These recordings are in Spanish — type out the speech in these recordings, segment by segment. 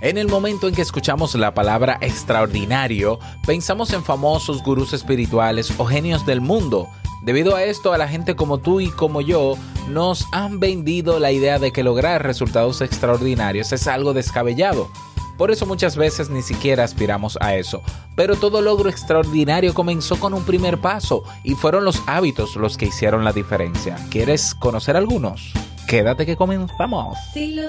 En el momento en que escuchamos la palabra extraordinario, pensamos en famosos gurús espirituales o genios del mundo. Debido a esto, a la gente como tú y como yo nos han vendido la idea de que lograr resultados extraordinarios es algo descabellado. Por eso muchas veces ni siquiera aspiramos a eso. Pero todo logro extraordinario comenzó con un primer paso y fueron los hábitos los que hicieron la diferencia. ¿Quieres conocer algunos? Quédate que comenzamos. Si lo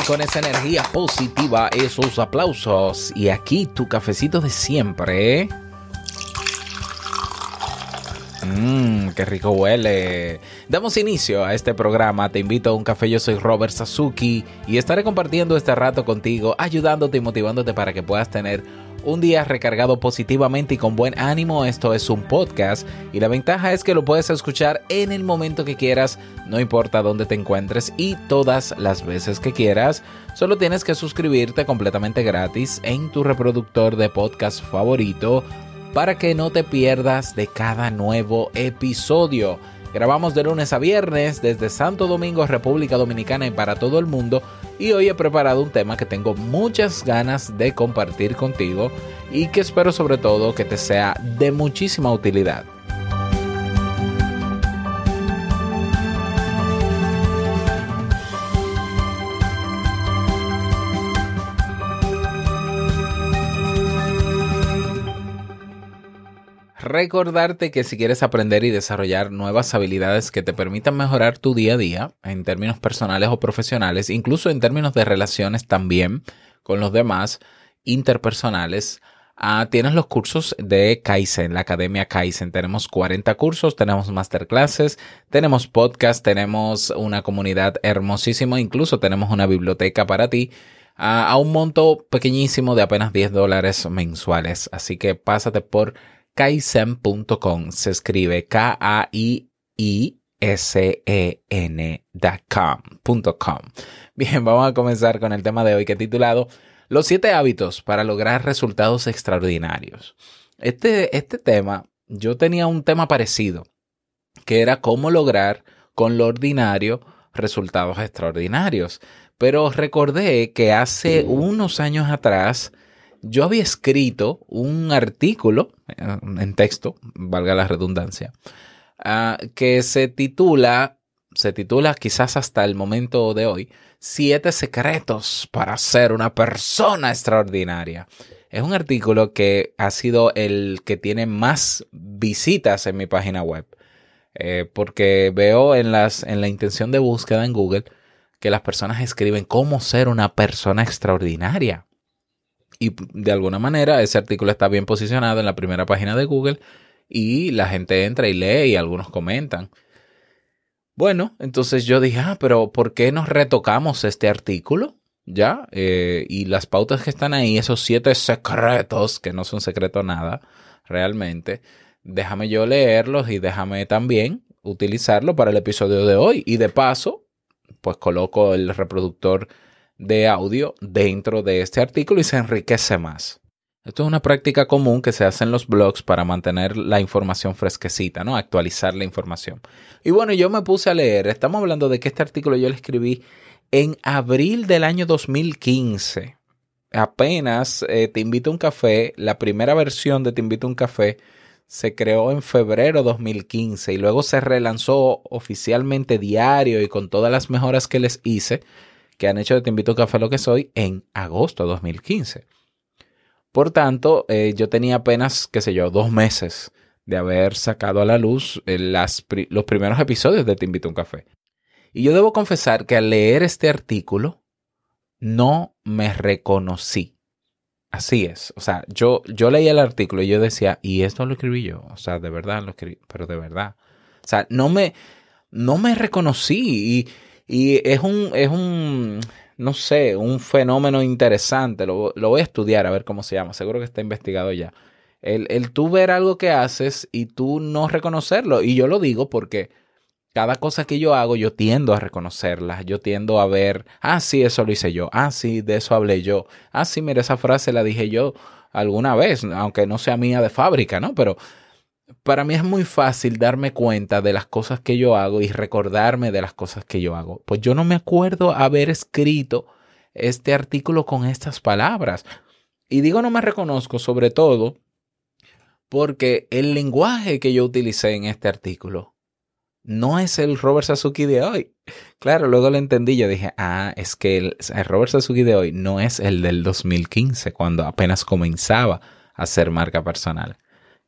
Con esa energía positiva, esos aplausos? Y aquí tu cafecito de siempre. Mmm, qué rico huele. Damos inicio a este programa. Te invito a un café. Yo soy Robert Sasuki y estaré compartiendo este rato contigo, ayudándote y motivándote para que puedas tener un día recargado positivamente y con buen ánimo. Esto es un podcast y la ventaja es que lo puedes escuchar en el momento que quieras, no importa dónde te encuentres y todas las veces que quieras. Solo tienes que suscribirte completamente gratis en tu reproductor de podcast favorito para que no te pierdas de cada nuevo episodio. Grabamos de lunes a viernes desde Santo Domingo, República Dominicana y para todo el mundo. Y hoy he preparado un tema que tengo muchas ganas de compartir contigo y que espero sobre todo que te sea de muchísima utilidad. Recordarte que si quieres aprender y desarrollar nuevas habilidades que te permitan mejorar tu día a día en términos personales o profesionales, incluso en términos de relaciones también con los demás, interpersonales, ah, tienes los cursos de Kaizen, la Academia Kaizen. Tenemos 40 cursos, tenemos masterclasses, tenemos podcast, tenemos una comunidad hermosísima, incluso tenemos una biblioteca para ti ah, a un monto pequeñísimo de apenas 10 dólares mensuales. Así que pásate por kaizen.com. Se escribe K-A-I-I-S-E-N.com. Bien, vamos a comenzar con el tema de hoy que he titulado Los siete hábitos para lograr resultados extraordinarios. Este, este tema, yo tenía un tema parecido, que era cómo lograr con lo ordinario resultados extraordinarios. Pero recordé que hace unos años atrás, yo había escrito un artículo eh, en texto, valga la redundancia, ah, que se titula, se titula quizás hasta el momento de hoy, Siete secretos para ser una persona extraordinaria. Es un artículo que ha sido el que tiene más visitas en mi página web, eh, porque veo en, las, en la intención de búsqueda en Google que las personas escriben cómo ser una persona extraordinaria y de alguna manera ese artículo está bien posicionado en la primera página de Google y la gente entra y lee y algunos comentan. Bueno, entonces yo dije, ah, pero ¿por qué nos retocamos este artículo? Ya, eh, y las pautas que están ahí, esos siete secretos, que no son secreto nada, realmente, déjame yo leerlos y déjame también utilizarlo para el episodio de hoy. Y de paso, pues coloco el reproductor de audio dentro de este artículo y se enriquece más. Esto es una práctica común que se hace en los blogs para mantener la información fresquecita, ¿no? Actualizar la información. Y bueno, yo me puse a leer. Estamos hablando de que este artículo yo lo escribí en abril del año 2015. Apenas eh, Te invito a un café, la primera versión de Te invito a un café se creó en febrero 2015 y luego se relanzó oficialmente diario y con todas las mejoras que les hice que han hecho de Te invito a café lo que soy en agosto de 2015. Por tanto, eh, yo tenía apenas, qué sé yo, dos meses de haber sacado a la luz eh, las los primeros episodios de Te invito a un café. Y yo debo confesar que al leer este artículo no me reconocí. Así es. O sea, yo, yo leí el artículo y yo decía, y esto lo escribí yo. O sea, de verdad lo escribí, pero de verdad. O sea, no me, no me reconocí. Y, y es un, es un, no sé, un fenómeno interesante. Lo, lo voy a estudiar a ver cómo se llama. Seguro que está investigado ya. El, el tú ver algo que haces y tú no reconocerlo. Y yo lo digo porque cada cosa que yo hago, yo tiendo a reconocerla. Yo tiendo a ver, ah, sí, eso lo hice yo. Ah, sí, de eso hablé yo. Ah, sí, mira, esa frase la dije yo alguna vez, aunque no sea mía de fábrica, ¿no? Pero para mí es muy fácil darme cuenta de las cosas que yo hago y recordarme de las cosas que yo hago. Pues yo no me acuerdo haber escrito este artículo con estas palabras. Y digo no me reconozco sobre todo porque el lenguaje que yo utilicé en este artículo no es el Robert Sasuke de hoy. Claro, luego lo entendí. Yo dije, ah, es que el, Robert Sasuke de hoy no es el del 2015, cuando apenas comenzaba a ser marca personal.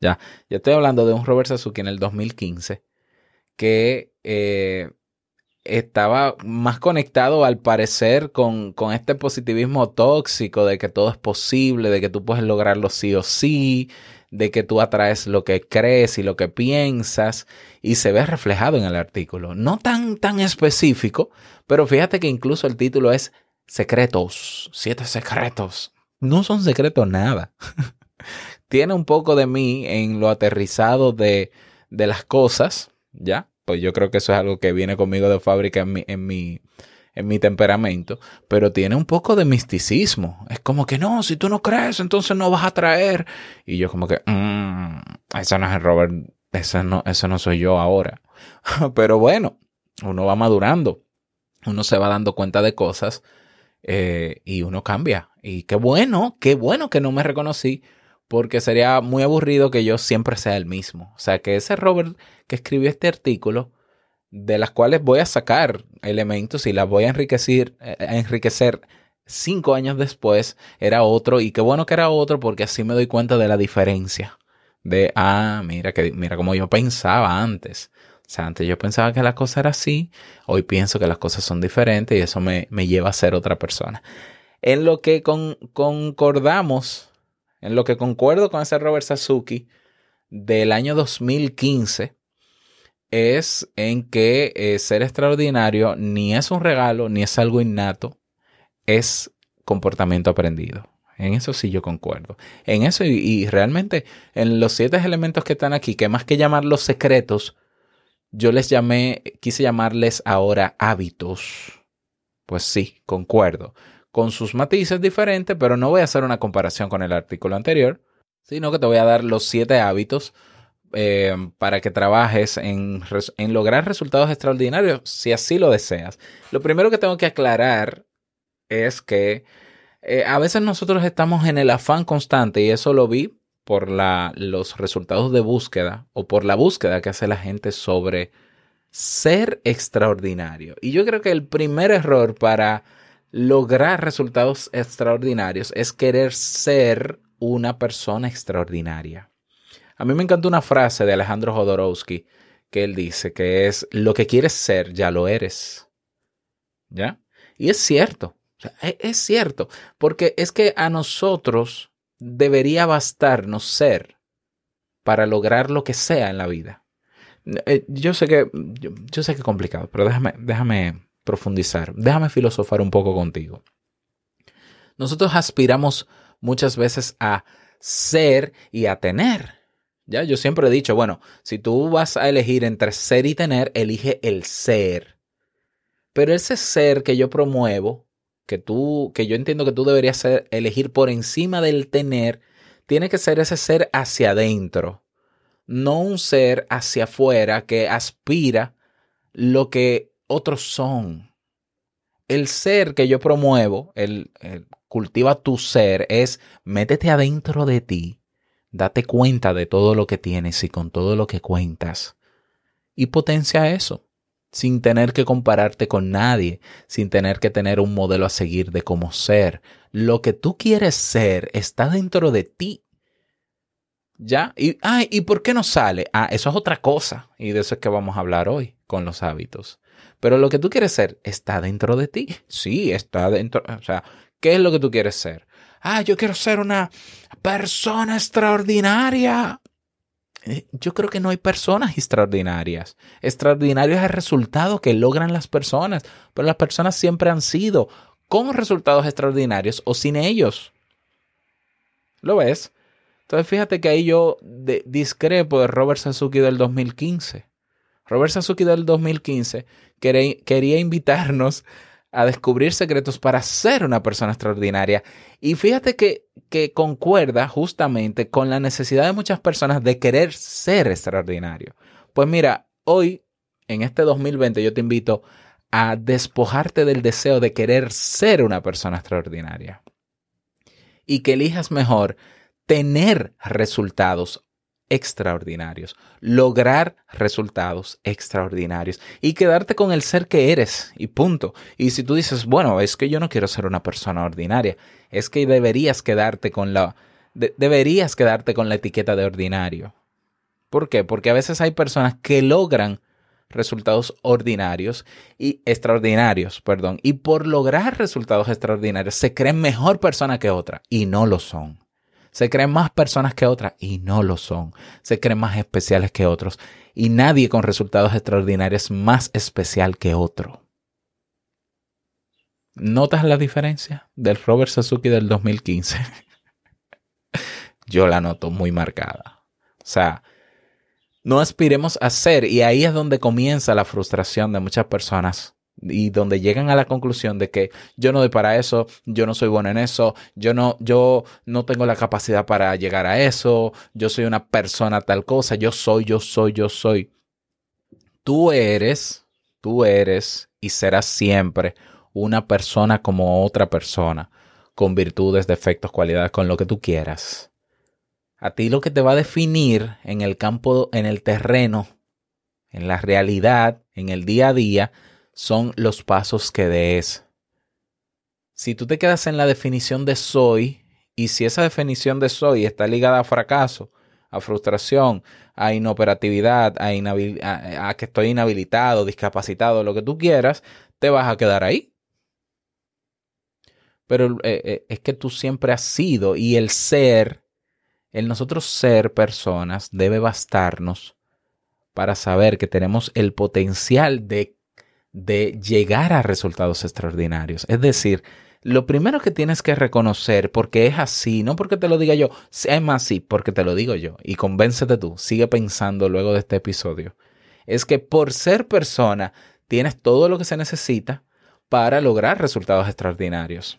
Ya, yo estoy hablando de un Robert Sasuke en el 2015 que eh, estaba más conectado al parecer con, con este positivismo tóxico de que todo es posible, de que tú puedes lograrlo sí o sí, de que tú atraes lo que crees y lo que piensas y se ve reflejado en el artículo. No tan, tan específico, pero fíjate que incluso el título es Secretos, siete secretos. No son secretos nada. Tiene un poco de mí en lo aterrizado de, de las cosas, ¿ya? Pues yo creo que eso es algo que viene conmigo de fábrica en mi, en mi, en mi temperamento, pero tiene un poco de misticismo. Es como que no, si tú no crees, entonces no vas a traer. Y yo como que, mmm, eso no es el Robert, eso no, eso no soy yo ahora. pero bueno, uno va madurando, uno se va dando cuenta de cosas eh, y uno cambia. Y qué bueno, qué bueno que no me reconocí, porque sería muy aburrido que yo siempre sea el mismo. O sea, que ese Robert que escribió este artículo, de las cuales voy a sacar elementos y las voy a enriquecer, eh, a enriquecer cinco años después, era otro. Y qué bueno que era otro, porque así me doy cuenta de la diferencia. De, ah, mira, que, mira como yo pensaba antes. O sea, antes yo pensaba que la cosa era así, hoy pienso que las cosas son diferentes y eso me, me lleva a ser otra persona. En lo que con, concordamos, en lo que concuerdo con ese Robert Sasuke del año 2015, es en que eh, ser extraordinario ni es un regalo, ni es algo innato, es comportamiento aprendido. En eso sí yo concuerdo. En eso y, y realmente en los siete elementos que están aquí, que más que llamarlos secretos, yo les llamé, quise llamarles ahora hábitos. Pues sí, concuerdo. Con sus matices diferentes, pero no voy a hacer una comparación con el artículo anterior, sino que te voy a dar los siete hábitos eh, para que trabajes en, lograr resultados extraordinarios si así lo deseas. Lo primero que tengo que aclarar es que eh, a veces nosotros estamos en el afán constante y eso lo vi por los resultados de búsqueda o por la búsqueda que hace la gente sobre ser extraordinario. Y yo creo que el primer error para lograr resultados extraordinarios es querer ser una persona extraordinaria. A mí me encanta una frase de Alejandro Jodorowsky que él dice que es lo que quieres ser, ya lo eres. ¿Ya? Y es cierto, sea, es, cierto, porque es que a nosotros debería bastarnos ser para lograr lo que sea en la vida. Eh, Yo sé que yo sé que es complicado, pero déjame, déjame profundizar, déjame filosofar un poco contigo. Nosotros aspiramos muchas veces a ser y a tener. Ya, yo siempre he dicho, bueno, si tú vas a elegir entre ser y tener, elige el ser. Pero ese ser que yo promuevo, que tú, que yo entiendo que tú deberías elegir por encima del tener, tiene que ser ese ser hacia adentro, no un ser hacia afuera que aspira lo que otros son. El ser que yo promuevo, el, cultiva tu ser, es métete adentro de ti, date cuenta de todo lo que tienes y con todo lo que cuentas y potencia eso. sin tener que compararte con nadie, sin tener que tener un modelo a seguir de cómo ser. Lo que tú quieres ser está dentro de ti. ¿Ya? Y, ay, ¿y por qué no sale? Ah, eso es otra cosa. Y de eso es que vamos a hablar hoy con los hábitos. Pero lo que tú quieres ser está dentro de ti. Sí, está dentro. O sea, ¿qué es lo que tú quieres ser? Ah, yo quiero ser una persona extraordinaria. Eh, Yo creo que no hay personas extraordinarias. Extraordinario es el resultado que logran las personas, pero las personas siempre han sido con resultados extraordinarios o sin ellos. ¿Lo ves? Entonces fíjate que ahí yo discrepo de Robert Sasuke del 2015. Robert Sasuke del 2015 quere- quería invitarnos a descubrir secretos para ser una persona extraordinaria. Y fíjate que, que concuerda justamente con la necesidad de muchas personas de querer ser extraordinario. Pues mira, hoy, en este 2020, yo te invito a despojarte del deseo de querer ser una persona extraordinaria. Y que elijas mejor tener resultados extraordinarios, lograr resultados extraordinarios y quedarte con el ser que eres y punto. Y si tú dices, bueno, es que yo no quiero ser una persona ordinaria, es que deberías quedarte con la de- deberías quedarte con la etiqueta de ordinario. ¿Por qué? Porque a veces hay personas que logran resultados ordinarios y extraordinarios, perdón, y por lograr resultados extraordinarios se creen mejor persona que otra y no lo son. Se creen más personas que otras y no lo son. Se creen más especiales que otros. Y nadie con resultados extraordinarios es más especial que otro. ¿Notas la diferencia del Robert Sasuke del 2015? Yo la noto muy marcada. O sea, no aspiremos a ser y ahí es donde comienza la frustración de muchas personas y donde llegan a la conclusión de que yo no doy para eso, yo no soy bueno en eso, yo no, yo no tengo la capacidad para llegar a eso, yo soy una persona tal cosa, yo soy, yo soy, yo soy. Tú eres, tú eres y serás siempre una persona como otra persona, con virtudes, defectos, cualidades, con lo que tú quieras. A ti lo que te va a definir en el campo, en el terreno, en la realidad, en el día a día, son los pasos que des. Si tú te quedas en la definición de soy, y si esa definición de soy está ligada a fracaso, a frustración, a inoperatividad, a, que estoy inhabilitado, discapacitado, lo que tú quieras, te vas a quedar ahí. Pero eh, eh, es que tú siempre has sido y el ser, el nosotros ser personas debe bastarnos para saber que tenemos el potencial de, de llegar a resultados extraordinarios. Es decir, lo primero que tienes que reconocer, porque es así, no porque te lo diga yo, es más sí, porque te lo digo yo, y convéncete tú, sigue pensando luego de este episodio, es que por ser persona tienes todo lo que se necesita para lograr resultados extraordinarios.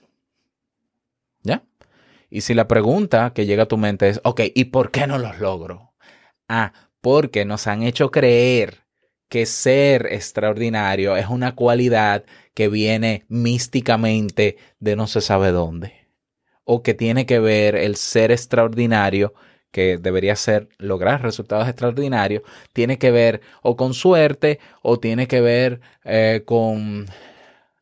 ¿Ya? Y si la pregunta que llega a tu mente es, ok, ¿y por qué no los logro? Ah, porque nos han hecho creer que ser extraordinario es una cualidad que viene místicamente de no se sabe dónde. O que tiene que ver el ser extraordinario, que debería ser lograr resultados extraordinarios, tiene que ver o con suerte o tiene que ver eh, con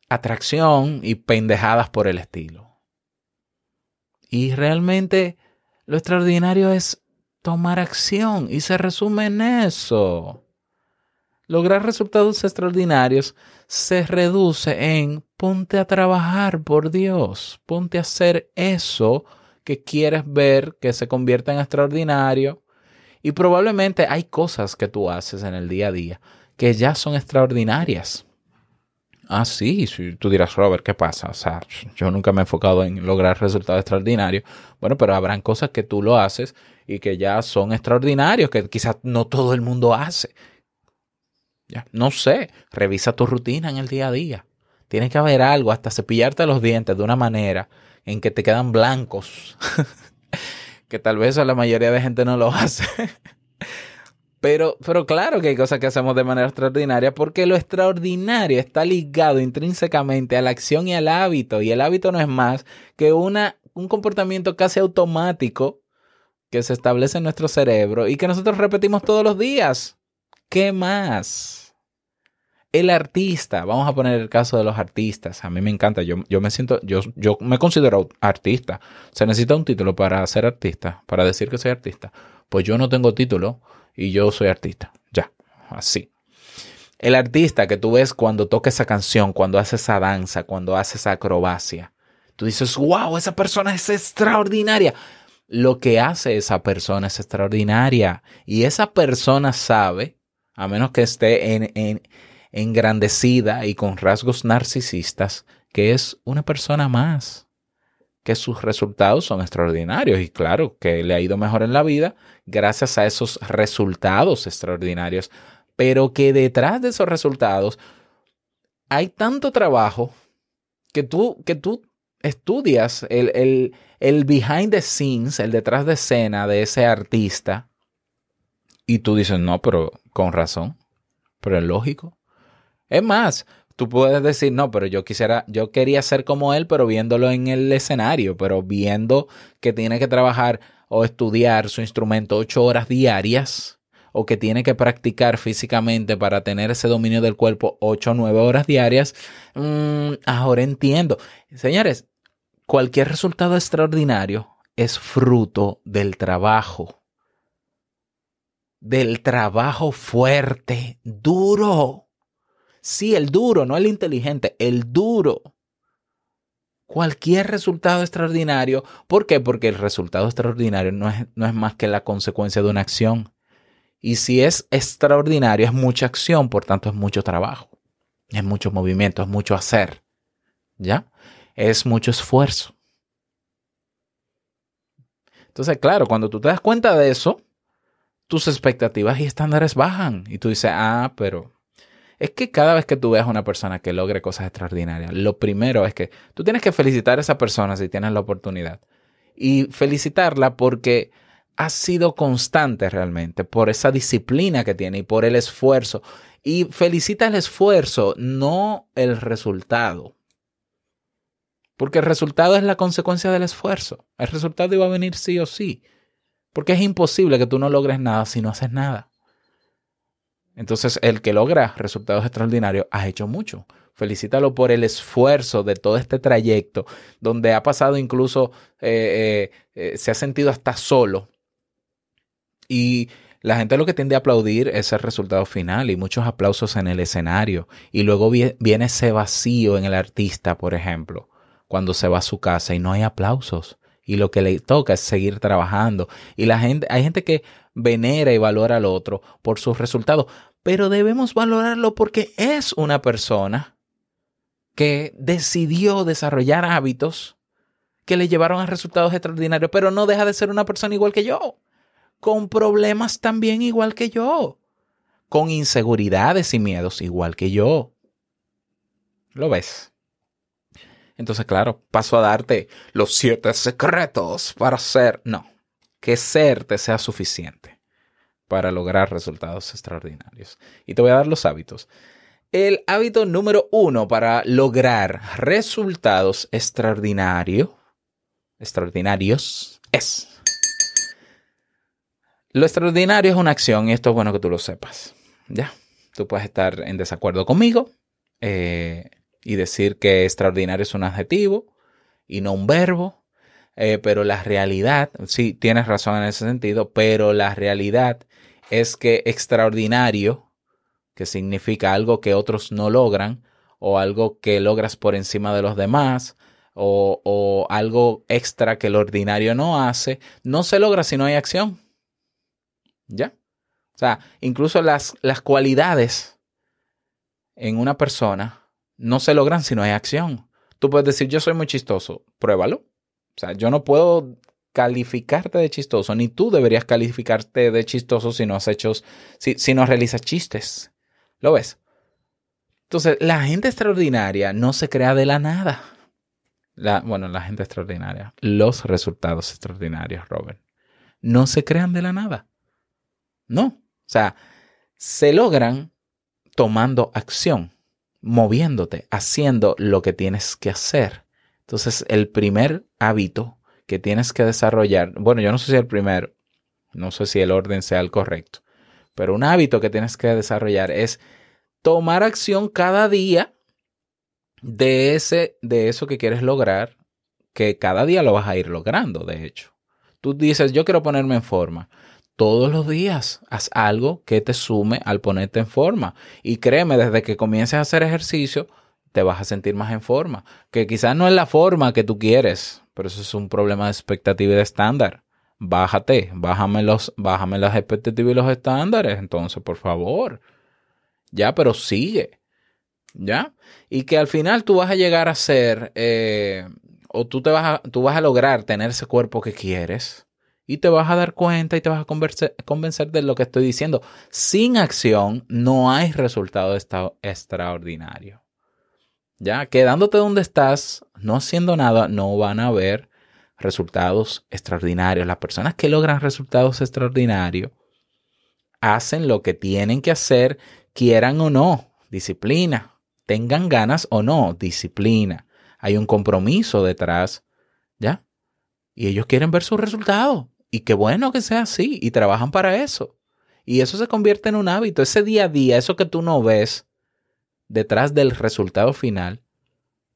atracción y pendejadas por el estilo. Y realmente lo extraordinario es tomar acción y se resume en eso. Lograr resultados extraordinarios se reduce en ponte a trabajar por Dios, ponte a hacer eso que quieres ver que se convierta en extraordinario. Y probablemente hay cosas que tú haces en el día a día que ya son extraordinarias. Ah, sí, tú dirás, Robert, ¿qué pasa? O sea, yo nunca me he enfocado en lograr resultados extraordinarios. Bueno, pero habrán cosas que tú lo haces y que ya son extraordinarios, que quizás no todo el mundo hace. No sé, revisa tu rutina en el día a día. Tiene que haber algo, hasta cepillarte los dientes de una manera en que te quedan blancos, que tal vez a la mayoría de gente no lo hace. Pero, pero claro que hay cosas que hacemos de manera extraordinaria porque lo extraordinario está ligado intrínsecamente a la acción y al hábito. Y el hábito no es más que una, un comportamiento casi automático que se establece en nuestro cerebro y que nosotros repetimos todos los días. ¿Qué más? El artista, vamos a poner el caso de los artistas. A mí me encanta, yo, yo me siento, yo, yo me considero artista. Se necesita un título para ser artista, para decir que soy artista. Pues yo no tengo título y yo soy artista. Ya, así. El artista que tú ves cuando toca esa canción, cuando hace esa danza, cuando hace esa acrobacia. Tú dices, wow, esa persona es extraordinaria. Lo que hace esa persona es extraordinaria. Y esa persona sabe, a menos que esté en, en, engrandecida y con rasgos narcisistas, que es una persona más, que sus resultados son extraordinarios. Y claro, que le ha ido mejor en la vida gracias a esos resultados extraordinarios, pero que detrás de esos resultados hay tanto trabajo que tú, que tú estudias el, el, el behind the scenes, el detrás de escena de ese artista y tú dices, no, pero con razón, pero es lógico. Es más, tú puedes decir, no, pero yo quisiera, yo quería ser como él, pero viéndolo en el escenario, pero viendo que tiene que trabajar o estudiar su instrumento ocho horas diarias, o que tiene que practicar físicamente para tener ese dominio del cuerpo ocho o nueve horas diarias, mmm, ahora entiendo. Señores, cualquier resultado extraordinario es fruto del trabajo. Del trabajo fuerte, duro. Sí, el duro, no el inteligente, el duro. Cualquier resultado extraordinario. ¿Por qué? Porque el resultado extraordinario no es, no es más que la consecuencia de una acción. Y si es extraordinario, es mucha acción, por tanto es mucho trabajo. Es mucho movimiento, es mucho hacer. ¿Ya? Es mucho esfuerzo. Entonces, claro, cuando tú te das cuenta de eso, tus expectativas y estándares bajan. Y tú dices, ah, pero es que cada vez que tú veas a una persona que logre cosas extraordinarias, lo primero es que tú tienes que felicitar a esa persona si tienes la oportunidad. Y felicitarla porque ha sido constante realmente, por esa disciplina que tiene y por el esfuerzo. Y felicita el esfuerzo, no el resultado. Porque el resultado es la consecuencia del esfuerzo. El resultado iba a venir sí o sí. Porque es imposible que tú no logres nada si no haces nada. Entonces, el que logra resultados extraordinarios ha hecho mucho. Felicítalo por el esfuerzo de todo este trayecto, donde ha pasado incluso, eh, eh, eh, se ha sentido hasta solo. Y la gente lo que tiende a aplaudir es el resultado final y muchos aplausos en el escenario. Y luego viene ese vacío en el artista, por ejemplo, cuando se va a su casa y no hay aplausos y lo que le toca es seguir trabajando. Y la gente, hay gente que venera y valora al otro por sus resultados, pero debemos valorarlo porque es una persona que decidió desarrollar hábitos que le llevaron a resultados extraordinarios, pero no deja de ser una persona igual que yo, con problemas también igual que yo, con inseguridades y miedos igual que yo. ¿Lo ves? Entonces, claro, paso a darte los siete secretos para ser, no, que ser te sea suficiente para lograr resultados extraordinarios. Y te voy a dar los hábitos. El hábito número uno para lograr resultados extraordinarios, extraordinarios es. Lo extraordinario es una acción y esto es bueno que tú lo sepas. Ya, tú puedes estar en desacuerdo conmigo. Eh, y decir que extraordinario es un adjetivo y no un verbo. Eh, pero la realidad, sí, tienes razón en ese sentido, pero la realidad es que extraordinario, que significa algo que otros no logran, o algo que logras por encima de los demás, o, o algo extra que el ordinario no hace, no se logra si no hay acción. ¿Ya? O sea, incluso las, las cualidades en una persona no se logran si no hay acción. Tú puedes decir, yo soy muy chistoso, pruébalo. O sea, yo no puedo calificarte de chistoso, ni tú deberías calificarte de chistoso si no has hecho, si, si no realizas chistes. ¿Lo ves? Entonces, la gente extraordinaria no se crea de la nada. La, bueno, la gente extraordinaria, los resultados extraordinarios, Robert, no se crean de la nada. No. O sea, se logran tomando acción moviéndote, haciendo lo que tienes que hacer. Entonces, el primer hábito que tienes que desarrollar, bueno, yo no sé si el primero, no sé si el orden sea el correcto, pero un hábito que tienes que desarrollar es tomar acción cada día de, ese, de eso que quieres lograr, que cada día lo vas a ir logrando, de hecho. Tú dices, yo quiero ponerme en forma. Todos los días haz algo que te sume al ponerte en forma. Y créeme, desde que comiences a hacer ejercicio, te vas a sentir más en forma. Que quizás no es la forma que tú quieres, pero eso es un problema de expectativa y de estándar. Bájate, bájame, los, bájame las expectativas y los estándares, entonces, por favor. Ya, pero sigue. ¿Ya? Y que al final tú vas a llegar a ser, eh, o tú, te vas a, tú vas a lograr tener ese cuerpo que quieres y te vas a dar cuenta y te vas a convencer, convencer de lo que estoy diciendo. Sin acción no hay resultado extraordinario. Ya, quedándote donde estás, no haciendo nada, no van a haber resultados extraordinarios. Las personas que logran resultados extraordinarios hacen lo que tienen que hacer, quieran o no, disciplina, tengan ganas o no, disciplina. Hay un compromiso detrás, ¿ya? Y ellos quieren ver sus resultados. Y qué bueno que sea así, y trabajan para eso. Y eso se convierte en un hábito, ese día a día, eso que tú no ves detrás del resultado final,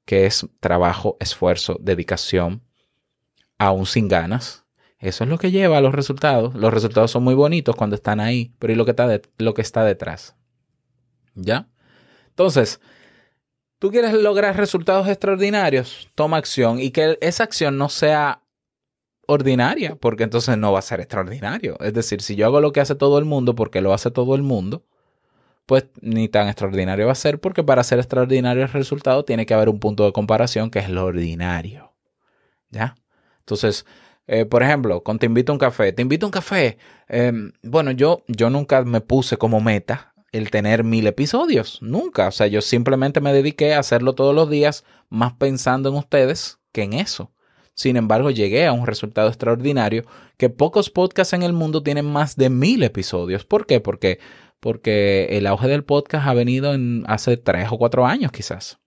que es trabajo, esfuerzo, dedicación, aún sin ganas. Eso es lo que lleva a los resultados. Los resultados son muy bonitos cuando están ahí, pero ¿y lo que está, lo que está detrás? ¿Ya? Entonces, tú quieres lograr resultados extraordinarios, toma acción y que esa acción no sea ordinaria, porque entonces no va a ser extraordinario. Es decir, si yo hago lo que hace todo el mundo porque lo hace todo el mundo, pues ni tan extraordinario va a ser, porque para ser extraordinario el resultado tiene que haber un punto de comparación que es lo ordinario. ¿Ya? Entonces, eh, por ejemplo, con te invito a un café, te invito a un café. eh, bueno, yo, yo nunca me puse como meta el tener mil episodios, nunca. O sea, yo simplemente me dediqué a hacerlo todos los días, más pensando en ustedes que en eso. Sin embargo, llegué a un resultado extraordinario que pocos podcasts en el mundo tienen más de mil episodios. ¿Por qué? Porque, porque el auge del podcast ha venido en hace tres o cuatro años quizás.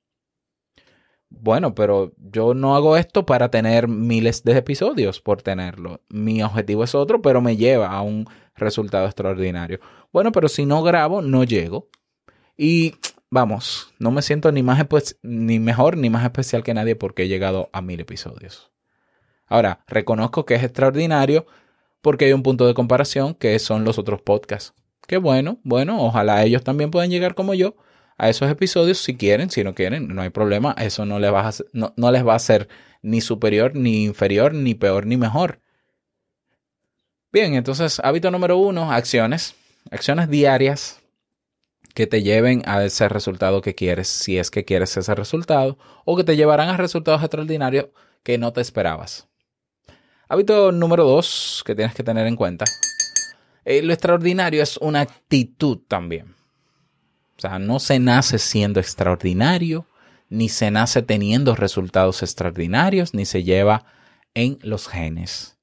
Bueno, pero yo no hago esto para tener miles de episodios por tenerlo. Mi objetivo es otro, pero me lleva a un resultado extraordinario. Bueno, pero si no grabo, no llego. Y vamos, no me siento ni, más ni mejor ni más especial que nadie porque he llegado a mil episodios. Ahora, reconozco que es extraordinario porque hay un punto de comparación que son los otros podcasts. Qué bueno, bueno, ojalá ellos también puedan llegar como yo a esos episodios si quieren, si no quieren, no hay problema, eso no les va a, no, no les va a ser ni superior, ni inferior, ni peor, ni mejor. Bien, entonces, hábito número uno, acciones. Acciones diarias que te lleven a ese resultado que quieres, si es que quieres ese resultado, o que te llevarán a resultados extraordinarios que no te esperabas. Hábito número dos que tienes que tener en cuenta. eh, lo extraordinario es una actitud también. O sea, no se nace siendo extraordinario, ni se nace teniendo resultados extraordinarios, ni se lleva en los genes.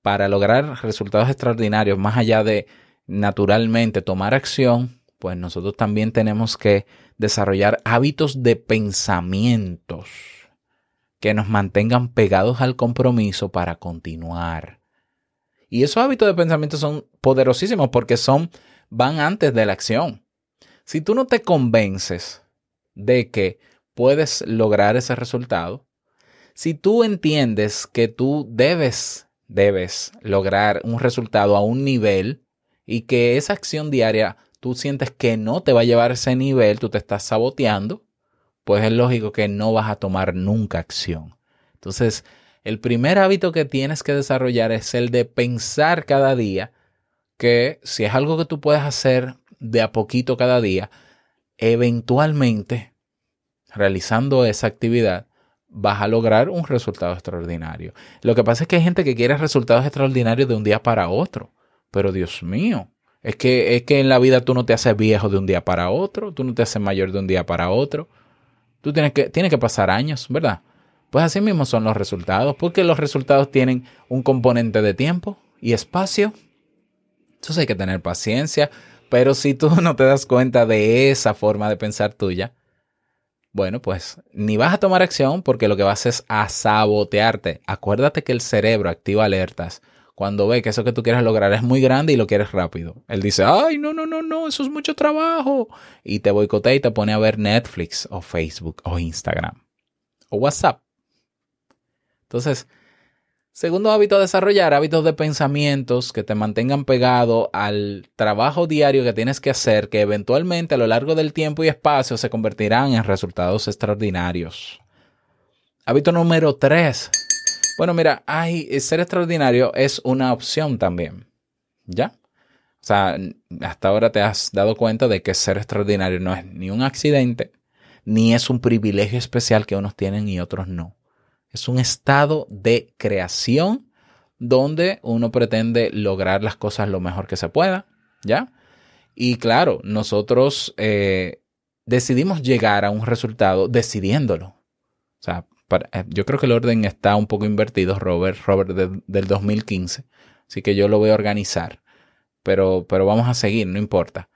Para lograr resultados extraordinarios, más allá de naturalmente tomar acción, pues nosotros también tenemos que desarrollar hábitos de pensamientos que nos mantengan pegados al compromiso para continuar. Y esos hábitos de pensamiento son poderosísimos porque son van antes de la acción. Si tú no te convences de que puedes lograr ese resultado, si tú entiendes que tú debes, debes lograr un resultado a un nivel y que esa acción diaria tú sientes que no te va a llevar a ese nivel, tú te estás saboteando, pues es lógico que no vas a tomar nunca acción. Entonces, el primer hábito que tienes que desarrollar es el de pensar cada día que si es algo que tú puedes hacer de a poquito cada día, eventualmente, realizando esa actividad, vas a lograr un resultado extraordinario. Lo que pasa es que hay gente que quiere resultados extraordinarios de un día para otro, pero Dios mío, es que, es que en la vida tú no te haces viejo de un día para otro, tú no te haces mayor de un día para otro. Tú tienes que, tiene que pasar años, ¿verdad? Pues así mismo son los resultados, porque los resultados tienen un componente de tiempo y espacio. Entonces hay que tener paciencia, pero si tú no te das cuenta de esa forma de pensar tuya, bueno, pues ni vas a tomar acción porque lo que vas es a sabotearte. Acuérdate que el cerebro activa alertas cuando ve que eso que tú quieres lograr es muy grande y lo quieres rápido. Él dice, ay, no, no, no, no, eso es mucho trabajo. Y te boicotea y te pone a ver Netflix o Facebook o Instagram o WhatsApp. Entonces, segundo hábito a desarrollar, hábitos de pensamientos que te mantengan pegado al trabajo diario que tienes que hacer, que eventualmente a lo largo del tiempo y espacio se convertirán en resultados extraordinarios. Hábito número tres. Bueno, mira, hay, ser extraordinario es una opción también. ¿Ya? O sea, hasta ahora te has dado cuenta de que ser extraordinario no es ni un accidente, ni es un privilegio especial que unos tienen y otros no. Es un estado de creación donde uno pretende lograr las cosas lo mejor que se pueda, ¿ya? Y claro, nosotros eh, decidimos llegar a un resultado decidiéndolo. O sea, eh, yo creo que el orden está un poco invertido, Robert, Robert de- del 2015. Así que yo lo voy a organizar. Pero, pero vamos a seguir, no importa.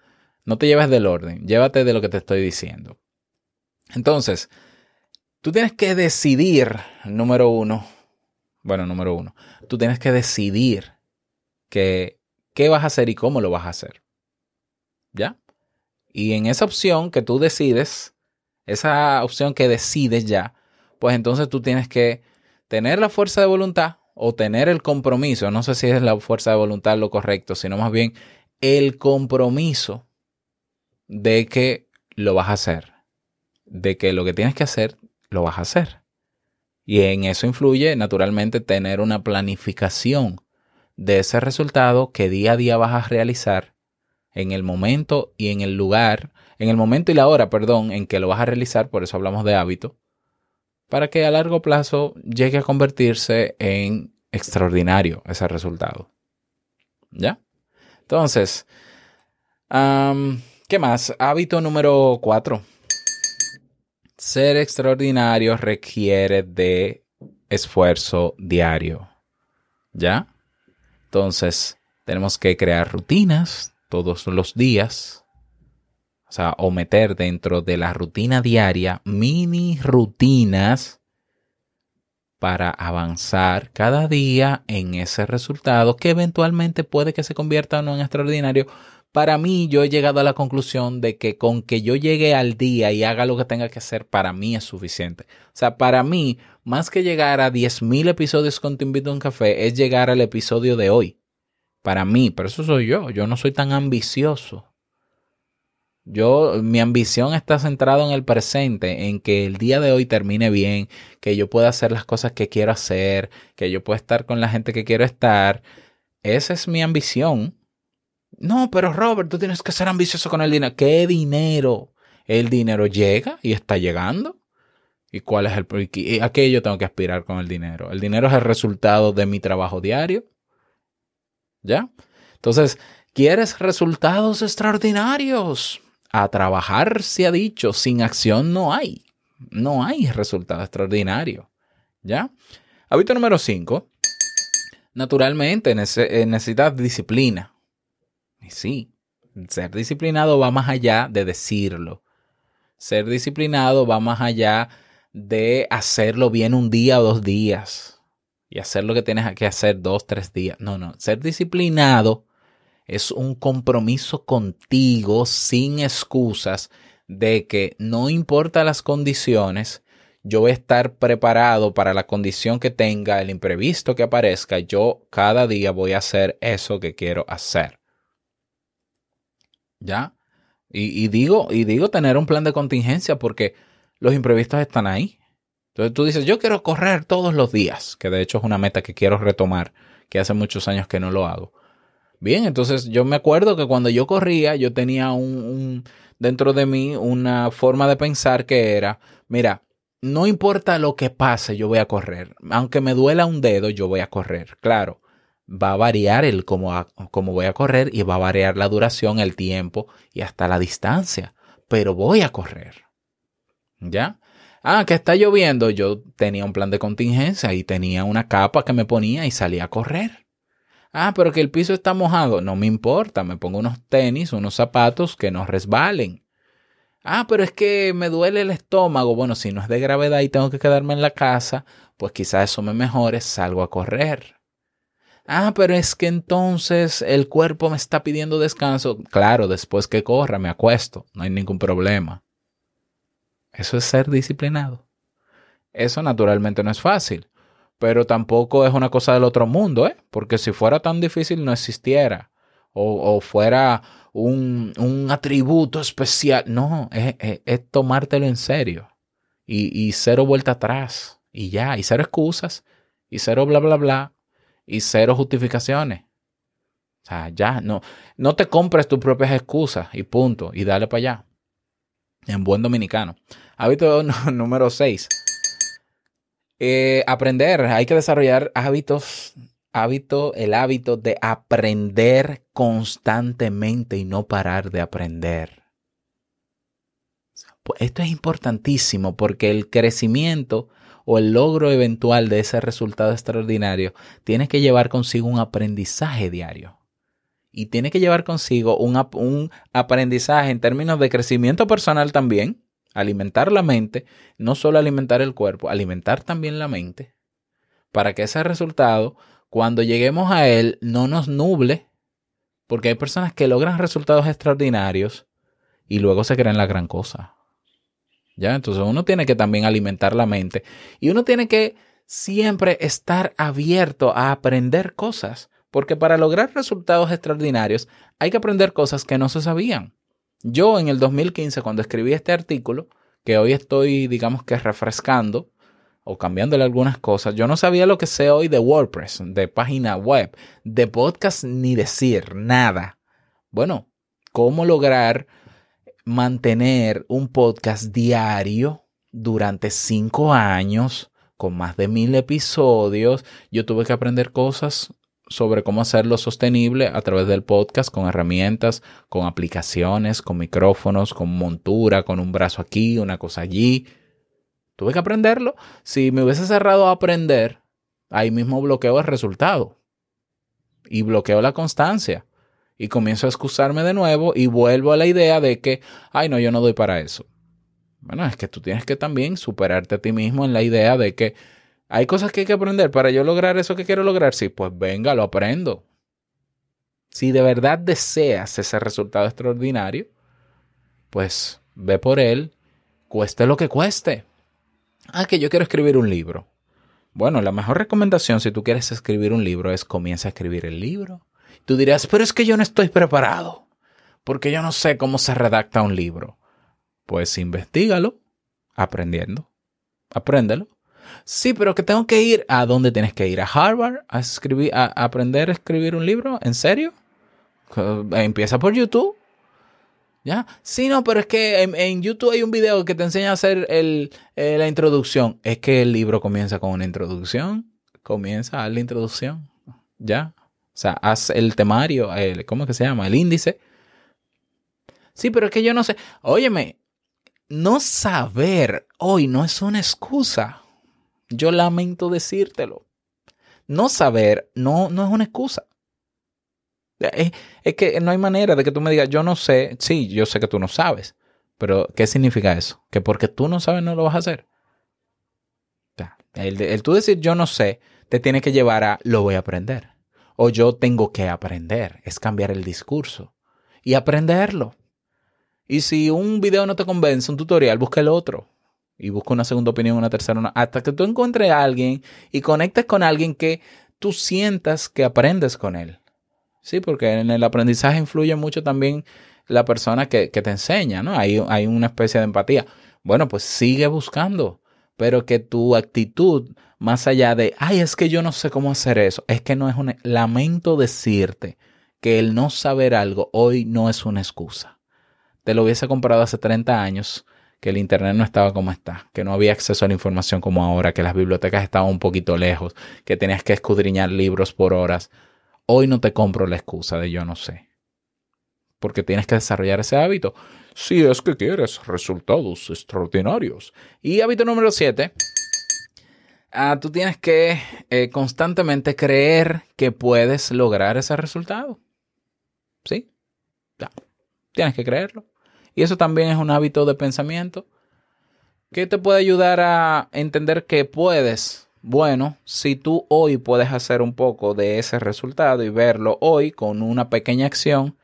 No te lleves del orden, llévate de lo que te estoy diciendo. Entonces, tú tienes que decidir, número uno, bueno, número uno, tú tienes que decidir qué vas a hacer y cómo lo vas a hacer. ¿Ya? Y en esa opción que tú decides, esa opción que decides ya, pues entonces tú tienes que tener la fuerza de voluntad o tener el compromiso, no sé si es la fuerza de voluntad lo correcto, sino más bien el compromiso de que lo vas a hacer, de que lo que tienes que hacer, lo vas a hacer. Y en eso influye, naturalmente, tener una planificación de ese resultado que día a día vas a realizar en el momento y en el lugar, en el momento y la hora, perdón, en que lo vas a realizar, por eso hablamos de hábito, para que a largo plazo llegue a convertirse en extraordinario ese resultado. ¿Ya? Entonces, ¿qué más? Hábito número cuatro. Ser extraordinario requiere de esfuerzo diario. ¿Ya? Entonces, tenemos que crear rutinas todos los días. O sea, o meter dentro de la rutina diaria mini rutinas para avanzar cada día en ese resultado que eventualmente puede que se convierta en extraordinario. Para mí, yo he llegado a la conclusión de que con que yo llegue al día y haga lo que tenga que hacer, para mí es suficiente. O sea, para mí, más que llegar a 10.000 episodios con Te Invito a un Café, es llegar al episodio de hoy. Para mí, pero eso soy yo. Yo no soy tan ambicioso. Yo, mi ambición está centrada en el presente, en que el día de hoy termine bien, que yo pueda hacer las cosas que quiero hacer, que yo pueda estar con la gente que quiero estar. Esa es mi ambición. No, pero Robert, tú tienes que ser ambicioso con el dinero. ¿Qué dinero? El dinero llega y está llegando. ¿Y cuál es el a qué yo tengo que aspirar con el dinero? El dinero es el resultado de mi trabajo diario. ¿Ya? Entonces, ¿quieres resultados extraordinarios? A trabajar se ha dicho, sin acción no hay. No hay resultado extraordinario. ¿Ya? Hábito número 5. Naturalmente eh, necesitas disciplina. Y sí, ser disciplinado va más allá de decirlo. Ser disciplinado va más allá de hacerlo bien un día o dos días. Y hacer lo que tienes que hacer dos, tres días. No, no. Ser disciplinado es un compromiso contigo sin excusas de que no importa las condiciones, yo voy a estar preparado para la condición que tenga, el imprevisto que aparezca, yo cada día voy a hacer eso que quiero hacer. ¿Ya? Y, y digo, y digo tener un plan de contingencia porque los imprevistos están ahí. Entonces tú dices, yo quiero correr todos los días, que de hecho es una meta que quiero retomar, que hace muchos años que no lo hago. Bien, entonces yo me acuerdo que cuando yo corría, yo tenía un, dentro de mí una forma de pensar que era, mira, no importa lo que pase, yo voy a correr. Aunque me duela un dedo, yo voy a correr. Claro, va a variar el cómo, cómo voy a correr y va a variar la duración, el tiempo y hasta la distancia. Pero voy a correr. ¿Ya? Ah, que está lloviendo. Yo tenía un plan de contingencia y tenía una capa que me ponía y salía a correr. Ah, pero que el piso está mojado. No me importa, me pongo unos tenis, unos zapatos que no resbalen. Ah, pero es que me duele el estómago. Bueno, si no es de gravedad y tengo que quedarme en la casa, pues quizás eso me mejore, salgo a correr. Ah, pero es que entonces el cuerpo me está pidiendo descanso. Claro, después que corra me acuesto, no hay ningún problema. Eso es ser disciplinado. Eso naturalmente no es fácil, pero tampoco es una cosa del otro mundo, ¿eh? Porque si fuera tan difícil no existiera. O, o fuera un, un, atributo especial. No, es, es, tomártelo en serio. Y, y cero vuelta atrás. Y ya, y cero excusas. Y cero bla, bla, bla. Y cero justificaciones. O sea, ya, no, no te compres tus propias excusas y punto. Y dale para allá. En buen dominicano. Hábito número 6. Eh, aprender. Hay que desarrollar hábitos. Hábito, el hábito de aprender constantemente y no parar de aprender. Pues esto es importantísimo porque el crecimiento o el logro eventual de ese resultado extraordinario tiene que llevar consigo un aprendizaje diario. Y tiene que llevar consigo un, un aprendizaje en términos de crecimiento personal también, alimentar la mente, no solo alimentar el cuerpo, alimentar también la mente, para que ese resultado, cuando lleguemos a él, no nos nuble, porque hay personas que logran resultados extraordinarios y luego se creen la gran cosa. ¿Ya? Entonces uno tiene que también alimentar la mente y uno tiene que siempre estar abierto a aprender cosas, porque para lograr resultados extraordinarios hay que aprender cosas que no se sabían. Yo en el 2015, cuando escribí este artículo, que hoy estoy, digamos que refrescando o cambiándole algunas cosas, yo no sabía lo que sé hoy de WordPress, de página web, de podcast, ni decir nada. Bueno, ¿cómo lograr mantener un podcast diario durante cinco años con más de mil episodios? Yo tuve que aprender cosas sobre cómo hacerlo sostenible a través del podcast con herramientas, con aplicaciones, con micrófonos, con montura, con un brazo aquí, una cosa allí. Tuve que aprenderlo. Si me hubiese cerrado a aprender, ahí mismo bloqueo el resultado y bloqueo la constancia. Y comienzo a excusarme de nuevo y vuelvo a la idea de que, ay, no, yo no doy para eso. Bueno, es que tú tienes que también superarte a ti mismo en la idea de que hay cosas que hay que aprender para yo lograr eso que quiero lograr. Sí, pues venga, lo aprendo. Si de verdad deseas ese resultado extraordinario, pues ve por él, cueste lo que cueste. Ah, que yo quiero escribir un libro. Bueno, la mejor recomendación si tú quieres escribir un libro es comienza a escribir el libro. Tú dirás, pero es que yo no estoy preparado, porque yo no sé cómo se redacta un libro. Pues investigalo, aprendiendo. Apréndelo. Sí, pero que tengo que ir. ¿A dónde tienes que ir? ¿A Harvard? ¿A, escribir, a aprender a escribir un libro? ¿En serio? Empieza por YouTube. ¿Ya? Sí, no, pero es que en, en, YouTube hay un video que te enseña a hacer el, eh, la introducción. Es que el libro comienza con una introducción. Comienza a la introducción. ¿Ya? O sea, haz el temario, el, ¿cómo es que se llama? El índice. Sí, pero es que yo no sé. Óyeme, no saber hoy no es una excusa. Yo lamento decírtelo. No saber no, no es una excusa. Es, es, que no hay manera de que tú me digas, yo no sé. Sí, yo sé que tú no sabes. Pero, ¿qué significa eso? Que porque tú no sabes no lo vas a hacer. El, el tú decir yo no sé te tiene que llevar a lo voy a aprender. O yo tengo que aprender. Es cambiar el discurso. Y aprenderlo. Y si un video no te convence, un tutorial, busca el otro y busca una segunda opinión, una tercera, una, hasta que tú encuentres a alguien y conectes con alguien que tú sientas que aprendes con él. Sí, porque en el aprendizaje influye mucho también la persona que, que te enseña, ¿no? Hay, hay una especie de empatía. Bueno, pues sigue buscando, pero que tu actitud, más allá de, ay, es que yo no sé cómo hacer eso, es que no es un, lamento decirte que el no saber algo hoy no es una excusa. Te lo hubiese comprado hace 30 años, que el Internet no estaba como está, que no había acceso a la información como ahora, que las bibliotecas estaban un poquito lejos, que tenías que escudriñar libros por horas. Hoy no te compro la excusa de yo no sé. Porque tienes que desarrollar ese hábito. Si es que quieres resultados extraordinarios. Y hábito número 7. Ah, tú tienes que eh, constantemente creer que puedes lograr ese resultado. ¿Sí? Ya. Tienes que creerlo. Y eso también es un hábito de pensamiento que te puede ayudar a entender que puedes Bueno, si tú hoy puedes hacer un poco de ese resultado y verlo hoy con una pequeña acción,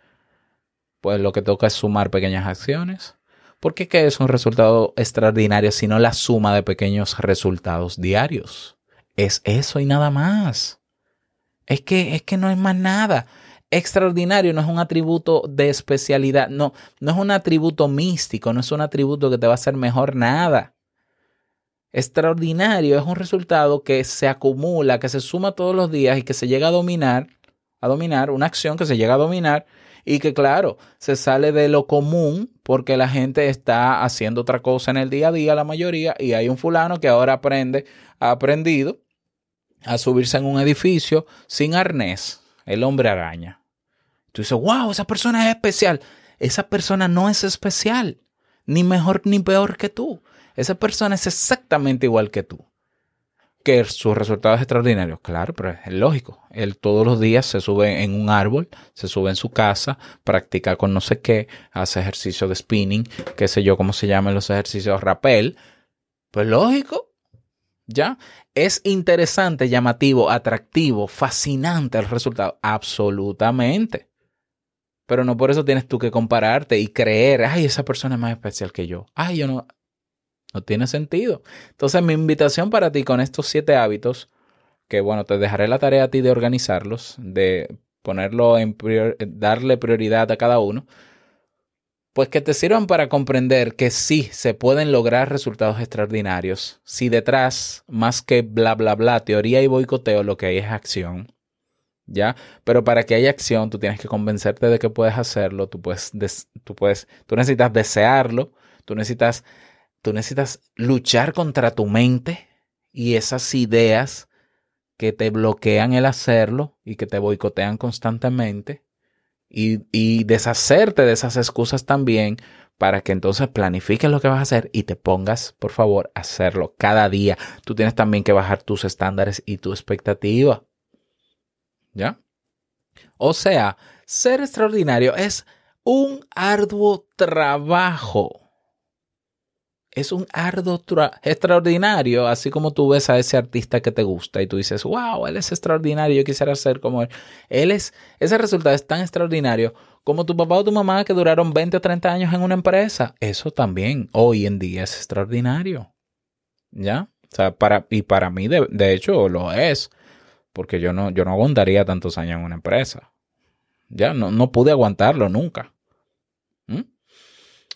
pues lo que toca es sumar pequeñas acciones. Porque ¿qué es un resultado extraordinario sino la suma de pequeños resultados diarios? Es eso y nada más. Es que, es que no es más nada. Extraordinario no es un atributo de especialidad, no, no es un atributo místico, no es un atributo que te va a hacer mejor nada. Extraordinario es un resultado que se acumula, que se suma todos los días y que se llega a dominar, a dominar, una acción que se llega a dominar y que claro, se sale de lo común porque la gente está haciendo otra cosa en el día a día, la mayoría, y hay un fulano que ahora aprende, ha aprendido a subirse en un edificio sin arnés, el hombre araña. Tú dices, wow, esa persona es especial. Esa persona no es especial, ni mejor ni peor que tú. Esa persona es exactamente igual que tú. Que sus resultados extraordinarios, claro, pero es lógico. Él todos los días se sube en un árbol, se sube en su casa, practica con no sé qué, hace ejercicio de spinning, qué sé yo cómo se llaman los ejercicios rappel. Pues lógico, ¿ya? ¿Es interesante, llamativo, atractivo, fascinante el resultado? Absolutamente. Pero no por eso tienes tú que compararte y creer, ay, esa persona es más especial que yo. Ay, yo no. No tiene sentido. Entonces, mi invitación para ti con estos siete hábitos, que bueno, te dejaré la tarea a ti de organizarlos, de ponerlo en prior- darle prioridad a cada uno, pues que te sirvan para comprender que sí se pueden lograr resultados extraordinarios si detrás, más que bla, bla, bla, teoría y boicoteo, lo que hay es acción. ¿Ya? Pero para que haya acción, tú tienes que convencerte de que puedes hacerlo, tú puedes, des- tú puedes, tú necesitas desearlo, tú necesitas, tú necesitas luchar contra tu mente y esas ideas que te bloquean el hacerlo y que te boicotean constantemente y, y deshacerte de esas excusas también para que entonces planifiques lo que vas a hacer y te pongas, por favor, a hacerlo cada día. Tú tienes también que bajar tus estándares y tu expectativa. ¿Ya? O sea, ser extraordinario es un arduo trabajo. Es un arduo tra- extraordinario, así como tú ves a ese artista que te gusta y tú dices, wow, él es extraordinario, yo quisiera ser como él. Él es, ese resultado es tan extraordinario como tu papá o tu mamá que duraron 20 o 30 años en una empresa. Eso también hoy en día es extraordinario. ¿Ya? O sea, para, y para mí, de, de hecho, lo es. Porque yo no, yo no aguantaría tantos años en una empresa. Ya, no, no pude aguantarlo nunca. ¿Mm?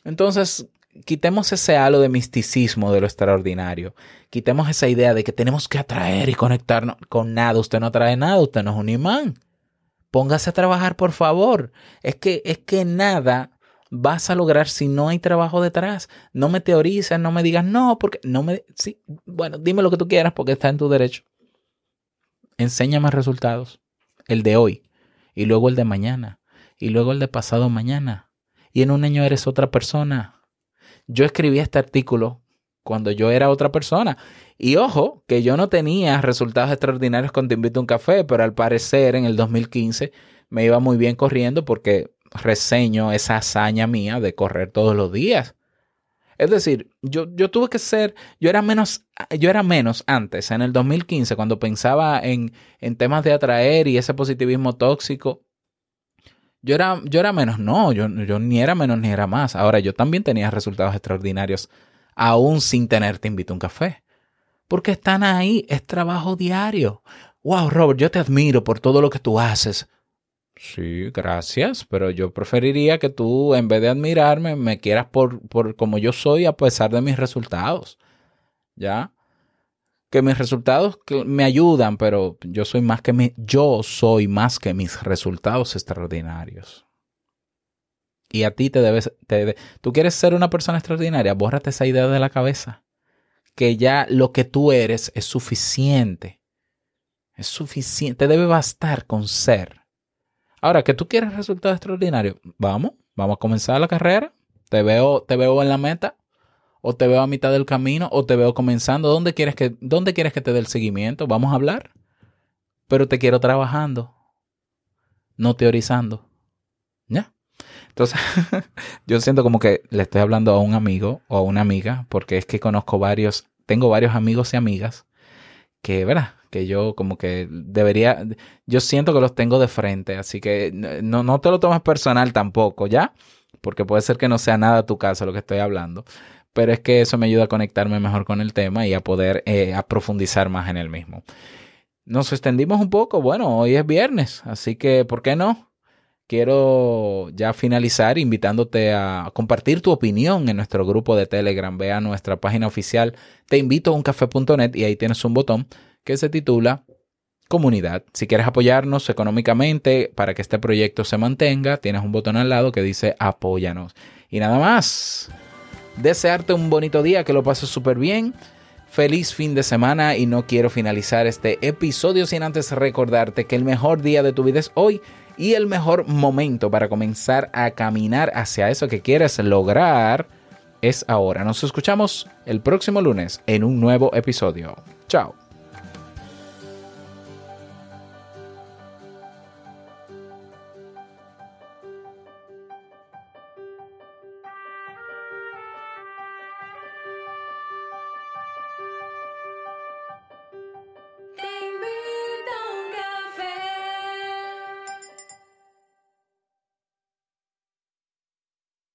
Entonces, quitemos ese halo de misticismo de lo extraordinario. Quitemos esa idea de que tenemos que atraer y conectarnos con nada. Usted no atrae nada, usted no es un imán. Póngase a trabajar, por favor. Es que, es que nada vas a lograr si no hay trabajo detrás. No me teorices, no me digas no, porque no me. Sí, bueno, dime lo que tú quieras porque está en tu derecho. Enséñame resultados. El de hoy. Y luego el de mañana. Y luego el de pasado mañana. Y en un año eres otra persona. Yo escribí este artículo cuando yo era otra persona. Y ojo, que yo no tenía resultados extraordinarios cuando te invito a un café, pero al parecer en el 2015 me iba muy bien corriendo porque reseño esa hazaña mía de correr todos los días. Es decir, yo, yo tuve que ser, yo era menos, yo era menos antes, en el 2015, cuando pensaba en, en temas de atraer y ese positivismo tóxico. Yo era, yo era menos, no, yo, yo ni era menos ni era más. Ahora, yo también tenía resultados extraordinarios, aún sin tener te invito a un café. Porque están ahí, es trabajo diario. Wow, Robert, yo te admiro por todo lo que tú haces. Sí, gracias, pero yo preferiría que tú, en vez de admirarme, me quieras por, por como yo soy a pesar de mis resultados. ¿Ya? Que mis resultados me ayudan, pero yo soy más que yo soy más que mis resultados extraordinarios. Y a ti te debes, te tú quieres ser una persona extraordinaria, bórrate esa idea de la cabeza. Que ya lo que tú eres es suficiente. Es suficiente, te debe bastar con ser. Ahora, que tú quieres resultados extraordinarios, vamos, vamos a comenzar la carrera. Te veo, te veo en la meta, o te veo a mitad del camino, o te veo comenzando. ¿Dónde quieres que, dónde quieres que te dé el seguimiento? Vamos a hablar. Pero te quiero trabajando, no teorizando. ¿Ya? Entonces, yo siento como que le estoy hablando a un amigo o a una amiga, porque es que conozco varios, tengo varios amigos y amigas que, ¿verdad? Que yo como que debería, yo siento que los tengo de frente, así que no, no te lo tomes personal tampoco, ¿ya? Porque puede ser que no sea nada tu caso lo que estoy hablando, pero es que eso me ayuda a conectarme mejor con el tema y a poder eh, a profundizar más en el mismo. Nos extendimos un poco, bueno, hoy es viernes, así que, ¿por qué no? quiero ya finalizar invitándote a compartir tu opinión en nuestro grupo de Telegram. Ve a nuestra página oficial te invito a uncafe.net y ahí tienes un botón que se titula Comunidad. Si quieres apoyarnos económicamente para que este proyecto se mantenga, tienes un botón al lado que dice Apóyanos. Y nada más. Desearte un bonito día, que lo pases súper bien. Feliz fin de semana y no quiero finalizar este episodio sin antes recordarte que el mejor día de tu vida es hoy y el mejor momento para comenzar a caminar hacia eso que quieres lograr es ahora. Nos escuchamos el próximo lunes en un nuevo episodio. Chao.